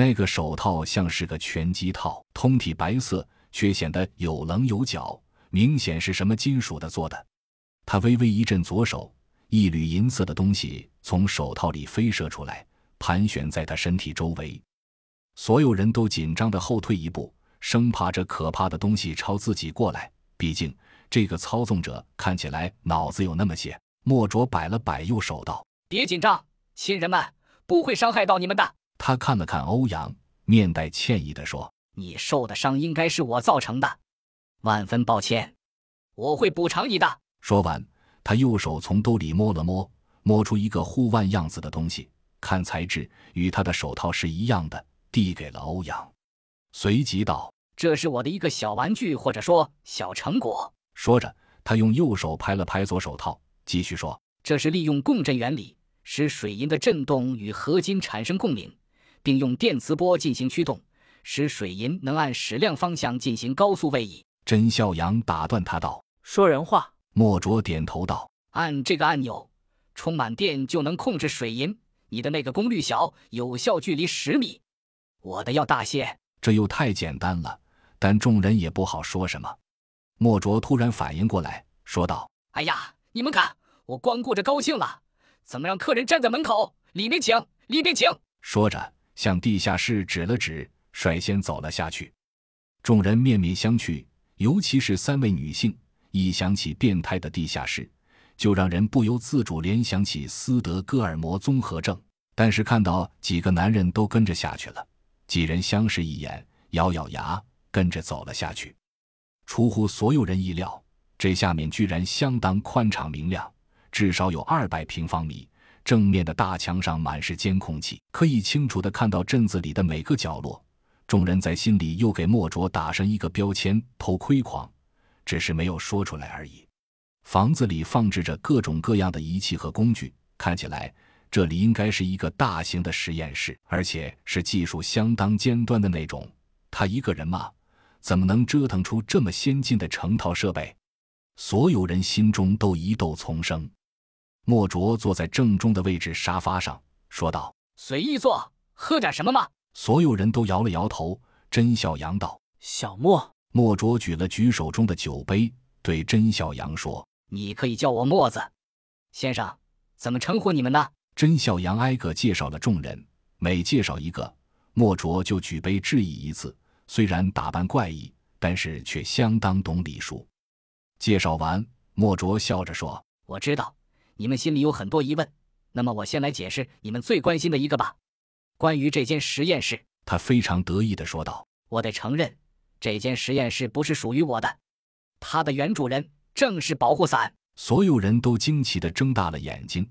那个手套像是个拳击套，通体白色，却显得有棱有角，明显是什么金属的做的。他微微一震左手，一缕银色的东西从手套里飞射出来，盘旋在他身体周围。所有人都紧张的后退一步，生怕这可怕的东西朝自己过来。毕竟这个操纵者看起来脑子有那么些。莫卓摆了摆右手道：“别紧张，亲人们不会伤害到你们的。”他看了看欧阳，面带歉意地说：“你受的伤应该是我造成的，万分抱歉，我会补偿你的。”说完，他右手从兜里摸了摸，摸出一个护腕样子的东西，看材质与他的手套是一样的，递给了欧阳，随即道：“这是我的一个小玩具，或者说小成果。”说着，他用右手拍了拍左手套，继续说：“这是利用共振原理，使水银的振动与合金产生共鸣。”并用电磁波进行驱动，使水银能按矢量方向进行高速位移。甄孝阳打断他道：“说人话。”莫卓点头道：“按这个按钮，充满电就能控制水银。你的那个功率小，有效距离十米，我的要大些。这又太简单了。”但众人也不好说什么。莫卓突然反应过来，说道：“哎呀，你们看，我光顾着高兴了，怎么让客人站在门口？里面请，里面请。”说着。向地下室指了指，率先走了下去。众人面面相觑，尤其是三位女性，一想起变态的地下室，就让人不由自主联想起斯德哥尔摩综合症。但是看到几个男人都跟着下去了，几人相视一眼，咬咬牙，跟着走了下去。出乎所有人意料，这下面居然相当宽敞明亮，至少有二百平方米。正面的大墙上满是监控器，可以清楚地看到镇子里的每个角落。众人在心里又给莫卓打上一个标签：偷窥狂，只是没有说出来而已。房子里放置着各种各样的仪器和工具，看起来这里应该是一个大型的实验室，而且是技术相当尖端的那种。他一个人嘛，怎么能折腾出这么先进的成套设备？所有人心中都疑窦丛生。莫卓坐在正中的位置沙发上，说道：“随意坐，喝点什么吗？”所有人都摇了摇头。甄小阳道：“小莫。”莫卓举了举手中的酒杯，对甄小阳说：“你可以叫我墨子先生，怎么称呼你们呢？”甄小阳挨个介绍了众人，每介绍一个，莫卓就举杯致意一次。虽然打扮怪异，但是却相当懂礼数。介绍完，莫卓笑着说：“我知道。”你们心里有很多疑问，那么我先来解释你们最关心的一个吧。关于这间实验室，他非常得意地说道：“我得承认，这间实验室不是属于我的，它的原主人正是保护伞。”所有人都惊奇地睁大了眼睛。